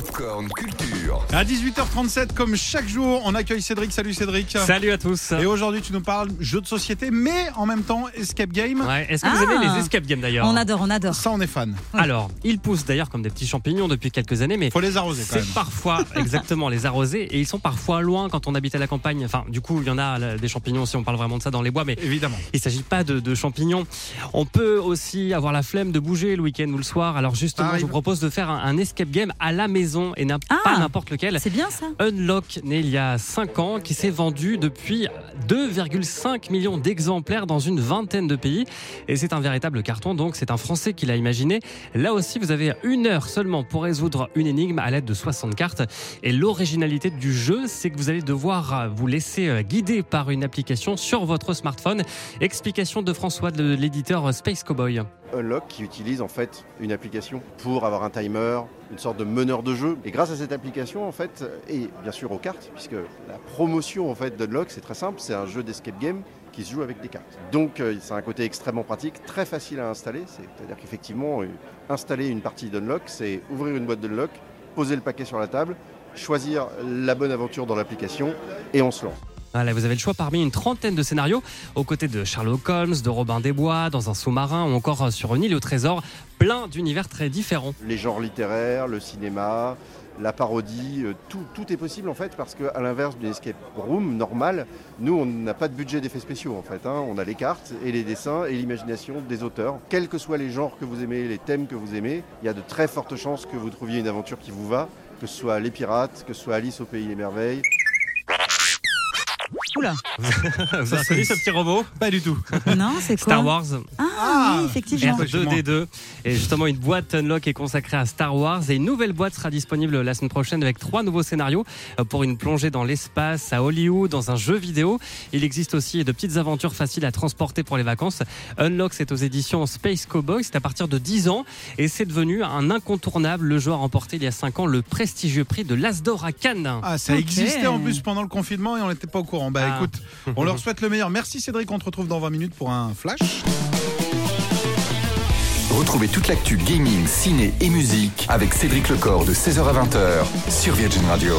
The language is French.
Popcorn Culture. À 18h37, comme chaque jour, on accueille Cédric. Salut Cédric. Salut à tous. Et aujourd'hui, tu nous parles jeux de société, mais en même temps escape game. Ouais, Est-ce que vous Ah. aimez les escape games d'ailleurs On adore, on adore. Ça, on est fan. Alors, ils poussent d'ailleurs comme des petits champignons depuis quelques années, mais Faut les arroser quand même. c'est parfois exactement les arroser et ils sont parfois loin quand on habite à la campagne. Enfin, du coup, il y en a là, des champignons si on parle vraiment de ça dans les bois, mais Évidemment. il s'agit pas de, de champignons. On peut aussi avoir la flemme de bouger le week-end ou le soir. Alors justement, Arrive. je vous propose de faire un, un escape game à la maison et n'a- Ah. pas n'importe lequel. C'est bien ça. Unlock, né il y a 5 ans, qui s'est vendu depuis 2,5 millions d'exemplaires dans une vingtaine de pays. Et c'est un véritable carton, donc c'est un Français qui l'a imaginé. Là aussi, vous avez une heure seulement pour résoudre une énigme à l'aide de 60 cartes. Et l'originalité du jeu, c'est que vous allez devoir euh, vous laisser euh, guider par une application sur votre smartphone. Explication de François de l'éditeur Space Cowboy. Unlock qui utilise en fait une application pour avoir un timer, une sorte de meneur de jeu. Et grâce à cette application en fait, et bien sûr aux cartes, puisque la promotion en fait d'Unlock c'est très simple, c'est un jeu d'escape game qui se joue avec des cartes. Donc euh, c'est un côté extrêmement pratique, très facile à installer. C'est-à-dire qu'effectivement, euh, installer une partie d'Unlock, c'est ouvrir une boîte d'Unlock, poser le paquet sur la table, choisir la bonne aventure dans l'application et on se lance. Vous avez le choix parmi une trentaine de scénarios, aux côtés de Sherlock Holmes, de Robin des Bois, dans un sous-marin ou encore sur une île au trésor, plein d'univers très différents. les genres littéraires, le cinéma, la parodie, euh, tout, tout est possible en fait parce qu'à l'inverse d'une escape room normale, nous on n'a pas de budget d'effets spéciaux en fait. hein. On a les cartes et les dessins et l'imagination des auteurs. Quels que soient les genres que vous aimez, les thèmes que vous aimez, il y a de très fortes chances que vous trouviez une aventure qui vous va, que ce soit Les Pirates, que ce soit Alice au Pays des Merveilles. Oula. Vous avez reconnu ce petit robot Pas du tout. Non, c'est quoi Star Wars Ah, Ah, oui, effectivement. R2D2. Et justement, une boîte Unlock est consacrée à Star Wars. Et une nouvelle boîte sera disponible la semaine prochaine avec trois nouveaux scénarios pour une plongée dans l'espace, à Hollywood, dans un jeu vidéo. Il existe aussi de petites aventures faciles à transporter pour les vacances. Unlock, c'est aux éditions Space Cowboy. C'est à partir de 10 ans. Et c'est devenu un incontournable. Le jeu a remporté il y a 5 ans le prestigieux prix de l'Asdor à Cannes. Ah, ça existait en plus pendant le confinement et on n'était pas au courant. Bah Ah. écoute, on leur souhaite le meilleur. Merci Cédric, on te retrouve dans 20 minutes pour un flash. Retrouvez toute l'actu gaming, ciné et musique avec Cédric Lecor de 16h à 20h sur Virgin Radio.